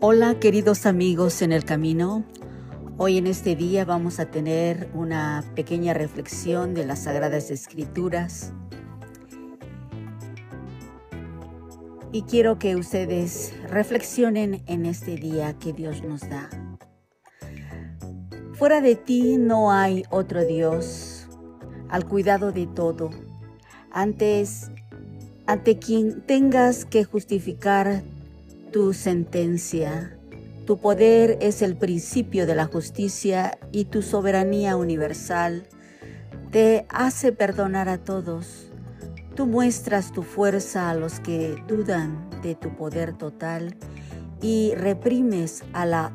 Hola queridos amigos en el camino. Hoy en este día vamos a tener una pequeña reflexión de las Sagradas Escrituras. Y quiero que ustedes reflexionen en este día que Dios nos da. Fuera de ti no hay otro Dios, al cuidado de todo. Antes, ante quien tengas que justificar tu sentencia. Tu poder es el principio de la justicia y tu soberanía universal te hace perdonar a todos. Tú muestras tu fuerza a los que dudan de tu poder total y reprimes a la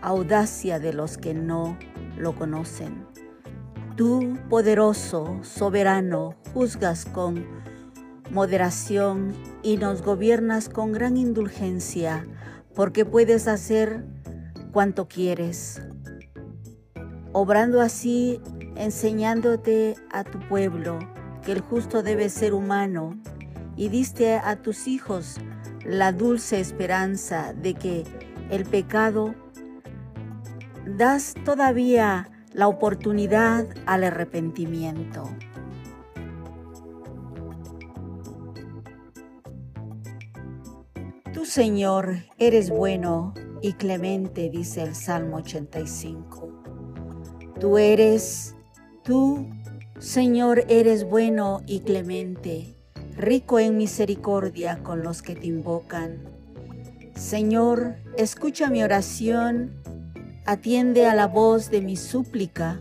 audacia de los que no lo conocen. Tú, poderoso, soberano, juzgas con moderación y nos gobiernas con gran indulgencia, porque puedes hacer cuanto quieres, obrando así, enseñándote a tu pueblo que el justo debe ser humano, y diste a tus hijos la dulce esperanza de que el pecado das todavía la oportunidad al arrepentimiento. Señor, eres bueno y clemente, dice el Salmo 85. Tú eres, tú, Señor, eres bueno y clemente, rico en misericordia con los que te invocan. Señor, escucha mi oración, atiende a la voz de mi súplica.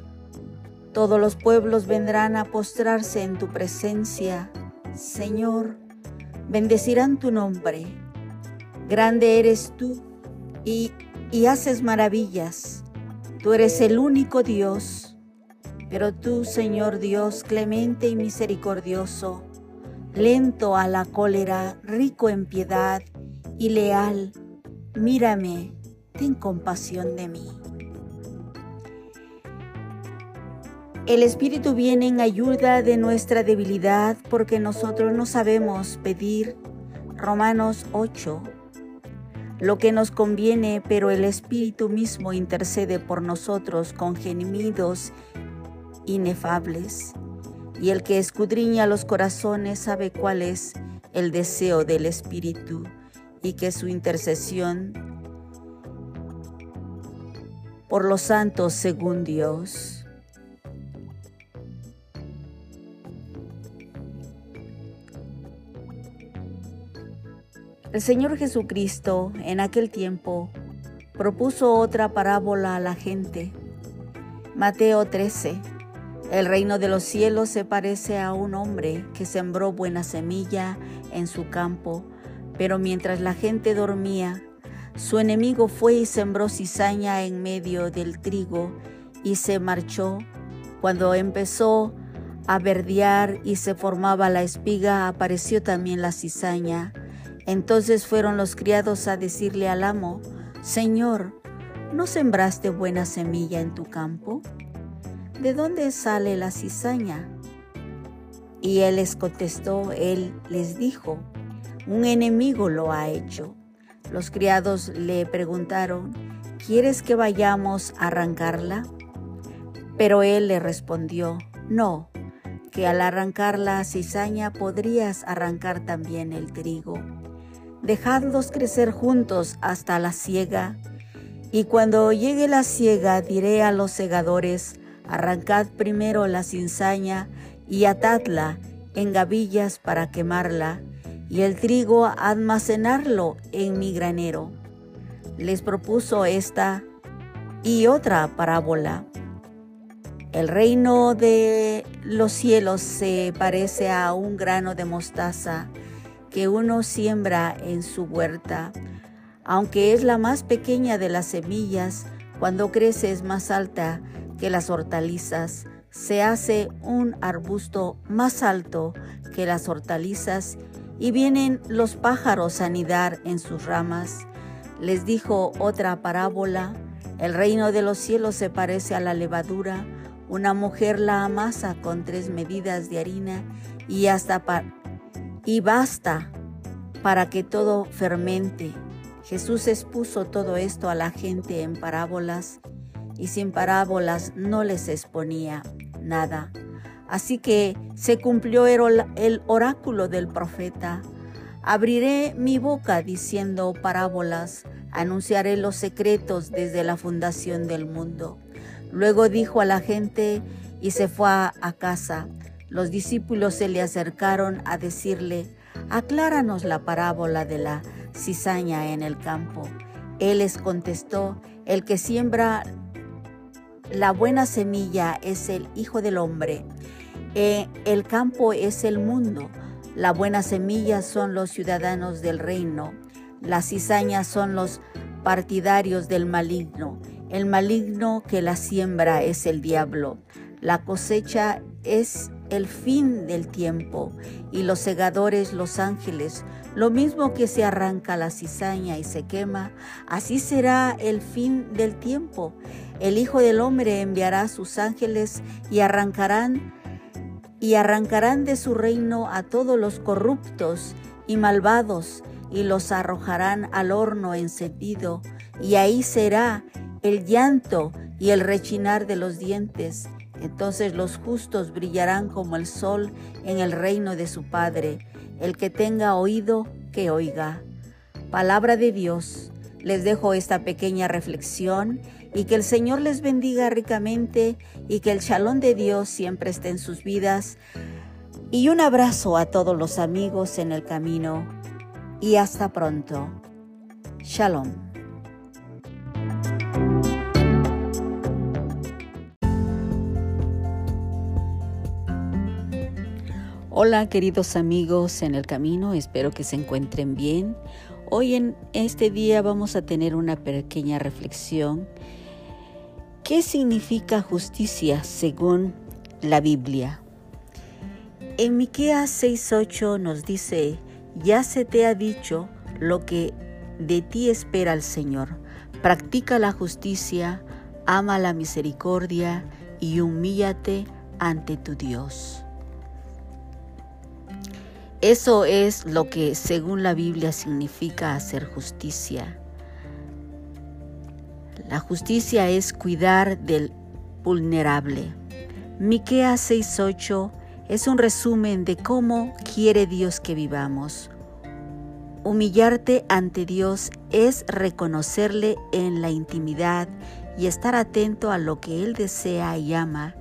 Todos los pueblos vendrán a postrarse en tu presencia. Señor, bendecirán tu nombre Grande eres tú y, haces maravillas. Tú eres el único Dios. Pero tú, Señor Dios, clemente y misericordioso, lento a la cólera, rico en piedad y leal, mírame, ten compasión de mí. El Espíritu viene en ayuda de nuestra debilidad porque nosotros no sabemos pedir. Romanos 8, lo que nos conviene, pero el Espíritu mismo intercede por nosotros con gemidos inefables. Y el que escudriña los corazones sabe cuál es el deseo del Espíritu y que su intercesión por los santos según Dios. El Señor Jesucristo en aquel tiempo propuso otra parábola a la gente. Mateo 13. El reino de los cielos se parece a un hombre que sembró buena semilla en su campo, pero mientras la gente dormía, su enemigo fue y sembró cizaña en medio del trigo y se marchó. Cuando empezó a verdear y se formaba la espiga, apareció también la cizaña entonces fueron los criados a decirle al amo, Señor, ¿no sembraste buena semilla en tu campo? ¿De dónde sale la cizaña? Y él les contestó, él les dijo, un enemigo lo ha hecho. Los criados le preguntaron, ¿quieres que vayamos a arrancarla? Pero él le respondió, no, que al arrancar la cizaña podrías arrancar también el trigo dejadlos crecer juntos hasta la siega. Y cuando llegue la siega, diré a los segadores, arrancad primero la cinzaña y atadla en gavillas para quemarla, y el trigo almacenarlo en mi granero. Les propuso esta y otra parábola. El reino de los cielos se parece a un grano de mostaza que uno siembra en su huerta. Aunque es la más pequeña de las semillas, cuando crece es más alta que las hortalizas. Se hace un arbusto más alto que las hortalizas y vienen los pájaros a anidar en sus ramas. Les dijo otra parábola, el reino de los cielos se parece a la levadura, una mujer la amasa con tres medidas de harina y hasta y basta para que todo fermente. Jesús expuso todo esto a la gente en parábolas y sin parábolas no les exponía nada. Así que se cumplió el oráculo del profeta. Abriré mi boca diciendo parábolas, anunciaré los secretos desde la fundación del mundo. Luego dijo a la gente y se fue a, casa. Los discípulos se le acercaron a decirle, acláranos la parábola de la cizaña en el campo. Él les contestó, el que siembra la buena semilla es el Hijo del Hombre. Eh, el campo es el mundo. La buena semilla son los ciudadanos del reino. Las cizañas son los partidarios del maligno. El maligno que la siembra es el diablo. La cosecha es el fin del tiempo y los segadores los ángeles. Lo mismo que se arranca la cizaña y se quema, así será el fin del tiempo. El Hijo del Hombre enviará sus ángeles y arrancarán y arrancarán de su reino a todos los corruptos y malvados y los arrojarán al horno encendido y ahí será el llanto y el rechinar de los dientes. Entonces los justos brillarán como el sol en el reino de su Padre. El que tenga oído, que oiga. Palabra de Dios. Les dejo esta pequeña reflexión y que el Señor les bendiga ricamente y que el shalom de Dios siempre esté en sus vidas. Y un abrazo a todos los amigos en el camino y hasta pronto. Shalom. Hola queridos amigos en el camino, espero que se encuentren bien. Hoy en este día vamos a tener una pequeña reflexión. ¿Qué significa justicia según la Biblia? En Miqueas 6:8 nos dice, "Ya se te ha dicho lo que de ti espera el Señor. Practica la justicia, ama la misericordia y humíllate ante tu Dios." Eso es lo que según la Biblia significa hacer justicia. La justicia es cuidar del vulnerable. Miqueas 6:8 es un resumen de cómo quiere Dios que vivamos. Humillarte ante Dios es reconocerle en la intimidad y estar atento a lo que Él desea y ama.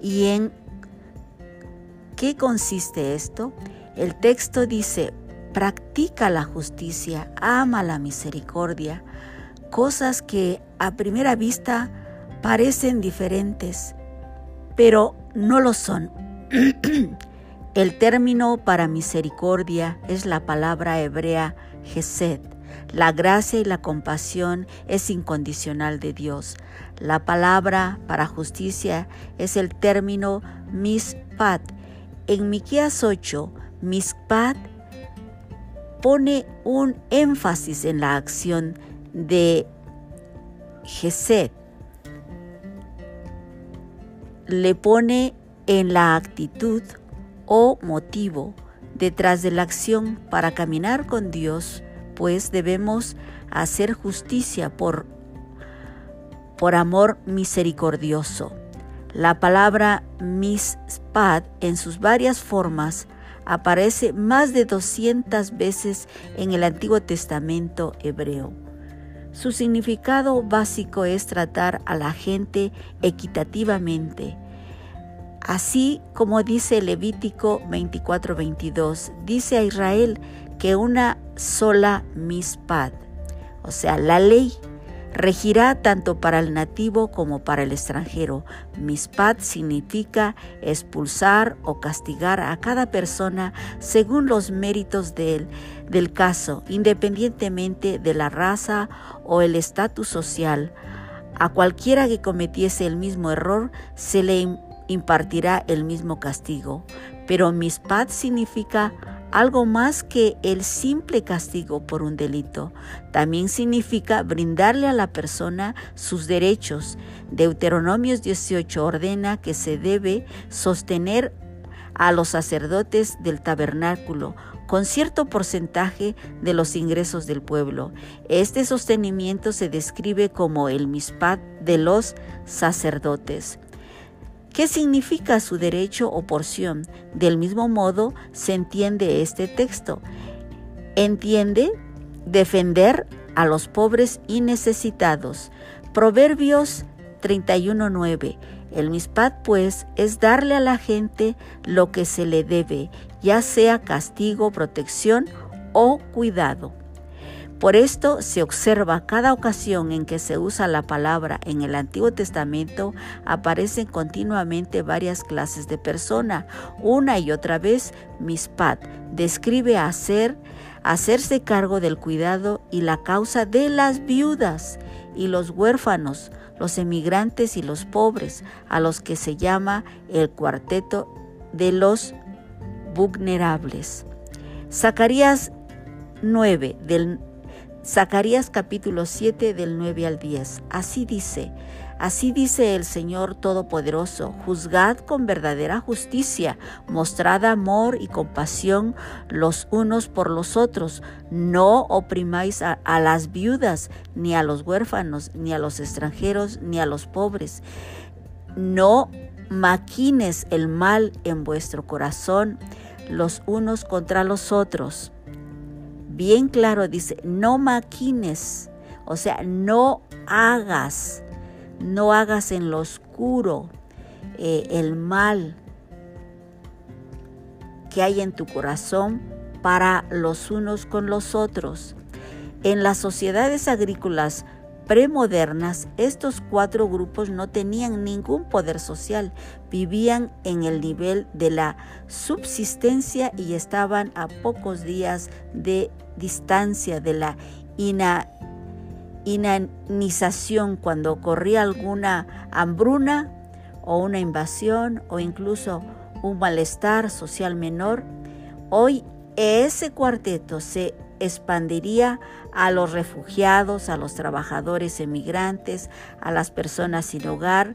¿Y en qué consiste esto? El texto dice, practica la justicia, ama la misericordia, cosas que a primera vista parecen diferentes, pero no lo son. El término para misericordia es la palabra hebrea gesed. La gracia y la compasión es incondicional de Dios. La palabra para justicia es el término mispat. En Miqueas 8 Mispad pone un énfasis en la acción de Gesed. Le pone en la actitud o motivo detrás de la acción para caminar con Dios, pues debemos hacer justicia por, por amor misericordioso. La palabra mispad en sus varias formas aparece más de 200 veces en el Antiguo Testamento hebreo. Su significado básico es tratar a la gente equitativamente. Así como dice Levítico 24:22, dice a Israel que una sola mispad, o sea, la ley regirá tanto para el nativo como para el extranjero. Mispad significa expulsar o castigar a cada persona según los méritos del, del caso, independientemente de la raza o el estatus social. A cualquiera que cometiese el mismo error se le impartirá el mismo castigo. Pero mispad significa algo más que el simple castigo por un delito. También significa brindarle a la persona sus derechos. Deuteronomios 18 ordena que se debe sostener a los sacerdotes del tabernáculo con cierto porcentaje de los ingresos del pueblo. Este sostenimiento se describe como el mispat de los sacerdotes. ¿Qué significa su derecho o porción? Del mismo modo se entiende este texto. Entiende defender a los pobres y necesitados. Proverbios 31.9. El mispat, pues, es darle a la gente lo que se le debe, ya sea castigo, protección o cuidado. Por esto se observa cada ocasión en que se usa la palabra en el Antiguo Testamento, aparecen continuamente varias clases de persona. Una y otra vez, mispat describe hacer, hacerse cargo del cuidado y la causa de las viudas y los huérfanos, los emigrantes y los pobres, a los que se llama el cuarteto de los vulnerables. Zacarías 9 del Zacarías capítulo 7 del 9 al 10. Así dice: Así dice el Señor Todopoderoso, juzgad con verdadera justicia, mostrad amor y compasión los unos por los otros, no oprimáis a, las viudas, ni a los huérfanos, ni a los extranjeros, ni a los pobres. No maquines el mal en vuestro corazón los unos contra los otros. Bien claro dice, no maquines, o sea, no hagas no hagas en lo oscuro eh, el mal que hay en tu corazón para los unos con los otros. En las sociedades agrícolas premodernas, estos cuatro grupos no tenían ningún poder social, vivían en el nivel de la subsistencia y estaban a pocos días de distancia de la ina inanización. Cuando ocurría alguna hambruna o una invasión o incluso un malestar social menor, hoy ese cuarteto se expandiría a los refugiados, a los trabajadores emigrantes, a las personas sin hogar,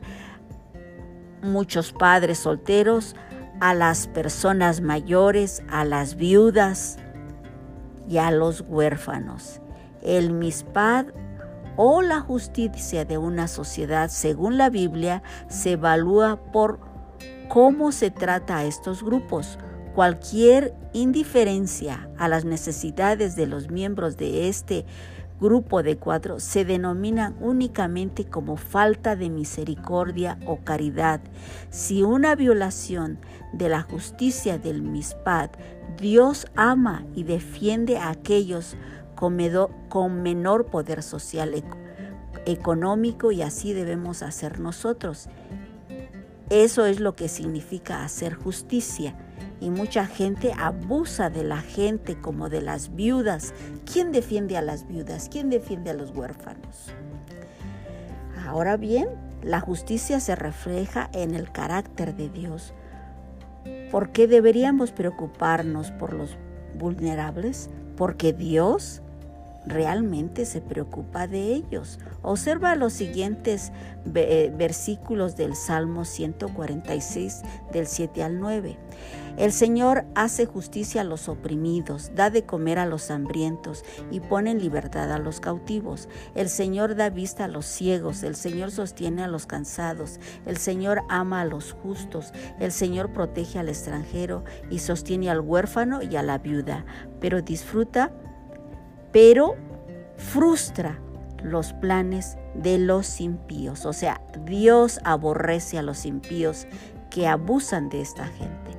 muchos padres solteros, a las personas mayores, a las viudas y a los huérfanos. El mispad o la justicia de una sociedad, según la Biblia, se evalúa por cómo se trata a estos grupos. Cualquier indiferencia a las necesidades de los miembros de este grupo de cuatro se denomina únicamente como falta de misericordia o caridad. Si una violación de la justicia del mispad, Dios ama y defiende a aquellos con, menor poder social económico y así debemos hacer nosotros. Eso es lo que significa hacer justicia. Y mucha gente abusa de la gente como de las viudas. ¿Quién defiende a las viudas? ¿Quién defiende a los huérfanos? Ahora bien, la justicia se refleja en el carácter de Dios. ¿Por qué deberíamos preocuparnos por los vulnerables? Porque Dios realmente se preocupa de ellos. Observa los siguientes eh, versículos del Salmo 146 del 7 al 9. El Señor hace justicia a los oprimidos, da de comer a los hambrientos y pone en libertad a los cautivos. El Señor da vista a los ciegos, el Señor sostiene a los cansados, el Señor ama a los justos, el Señor protege al extranjero y sostiene al huérfano y a la viuda, pero disfruta pero frustra los planes de los impíos. O sea, Dios aborrece a los impíos que abusan de esta gente.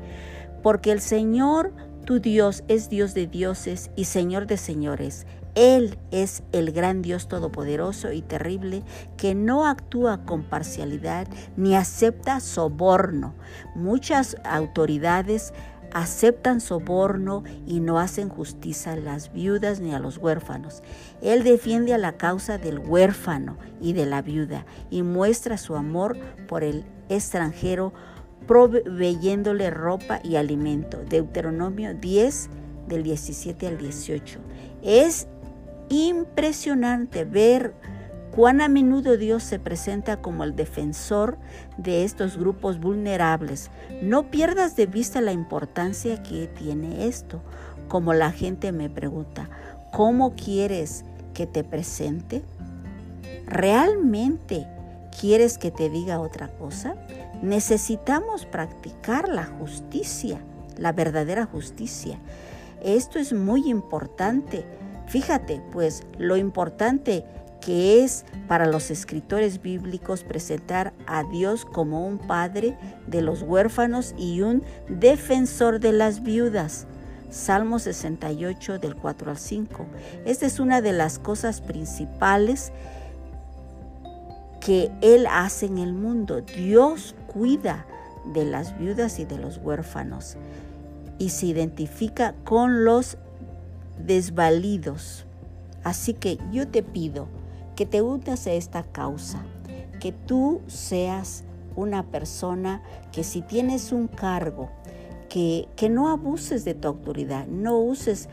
Porque el Señor, tu Dios, es Dios de dioses y Señor de señores. Él es el gran Dios todopoderoso y terrible que no actúa con parcialidad ni acepta soborno. Muchas autoridades aceptan soborno y no hacen justicia a las viudas ni a los huérfanos. Él defiende a la causa del huérfano y de la viuda y muestra su amor por el extranjero proveyéndole ropa y alimento. Deuteronomio 10 del 17 al 18. Es impresionante ver cuán a menudo Dios se presenta como el defensor de estos grupos vulnerables. No pierdas de vista la importancia que tiene esto. Como la gente me pregunta, ¿cómo quieres que te presente? ¿Realmente quieres que te diga otra cosa? Necesitamos practicar la justicia, la verdadera justicia. Esto es muy importante. Fíjate, pues lo importante que es para los escritores bíblicos presentar a Dios como un padre de los huérfanos y un defensor de las viudas. Salmo 68 del 4 al 5. Esta es una de las cosas principales que Él hace en el mundo. Dios cuida de las viudas y de los huérfanos y se identifica con los desvalidos. Así que yo te pido que te unas a esta causa, que tú seas una persona que si tienes un cargo, que, que no abuses de tu autoridad, no uses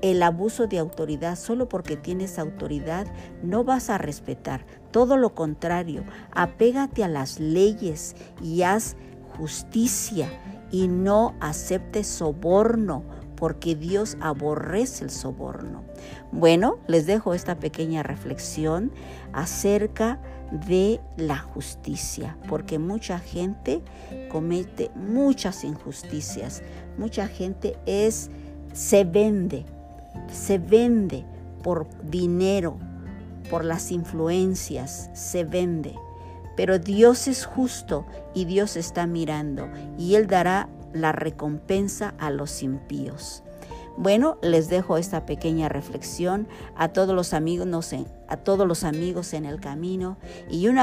el abuso de autoridad solo porque tienes autoridad, no vas a respetar. Todo lo contrario, apégate a las leyes y haz justicia y no aceptes soborno, porque Dios aborrece el soborno. Bueno, les dejo esta pequeña reflexión acerca de la justicia, porque mucha gente comete muchas injusticias, mucha gente es se vende, se vende por dinero, por las influencias, se vende. Pero Dios es justo y Dios está mirando y Él dará la recompensa a los impíos. Bueno, les dejo esta pequeña reflexión a todos los amigos en, a todos los amigos en el camino y un,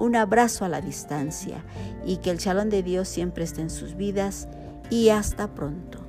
un abrazo a la distancia y que el chalón de Dios siempre esté en sus vidas y hasta pronto.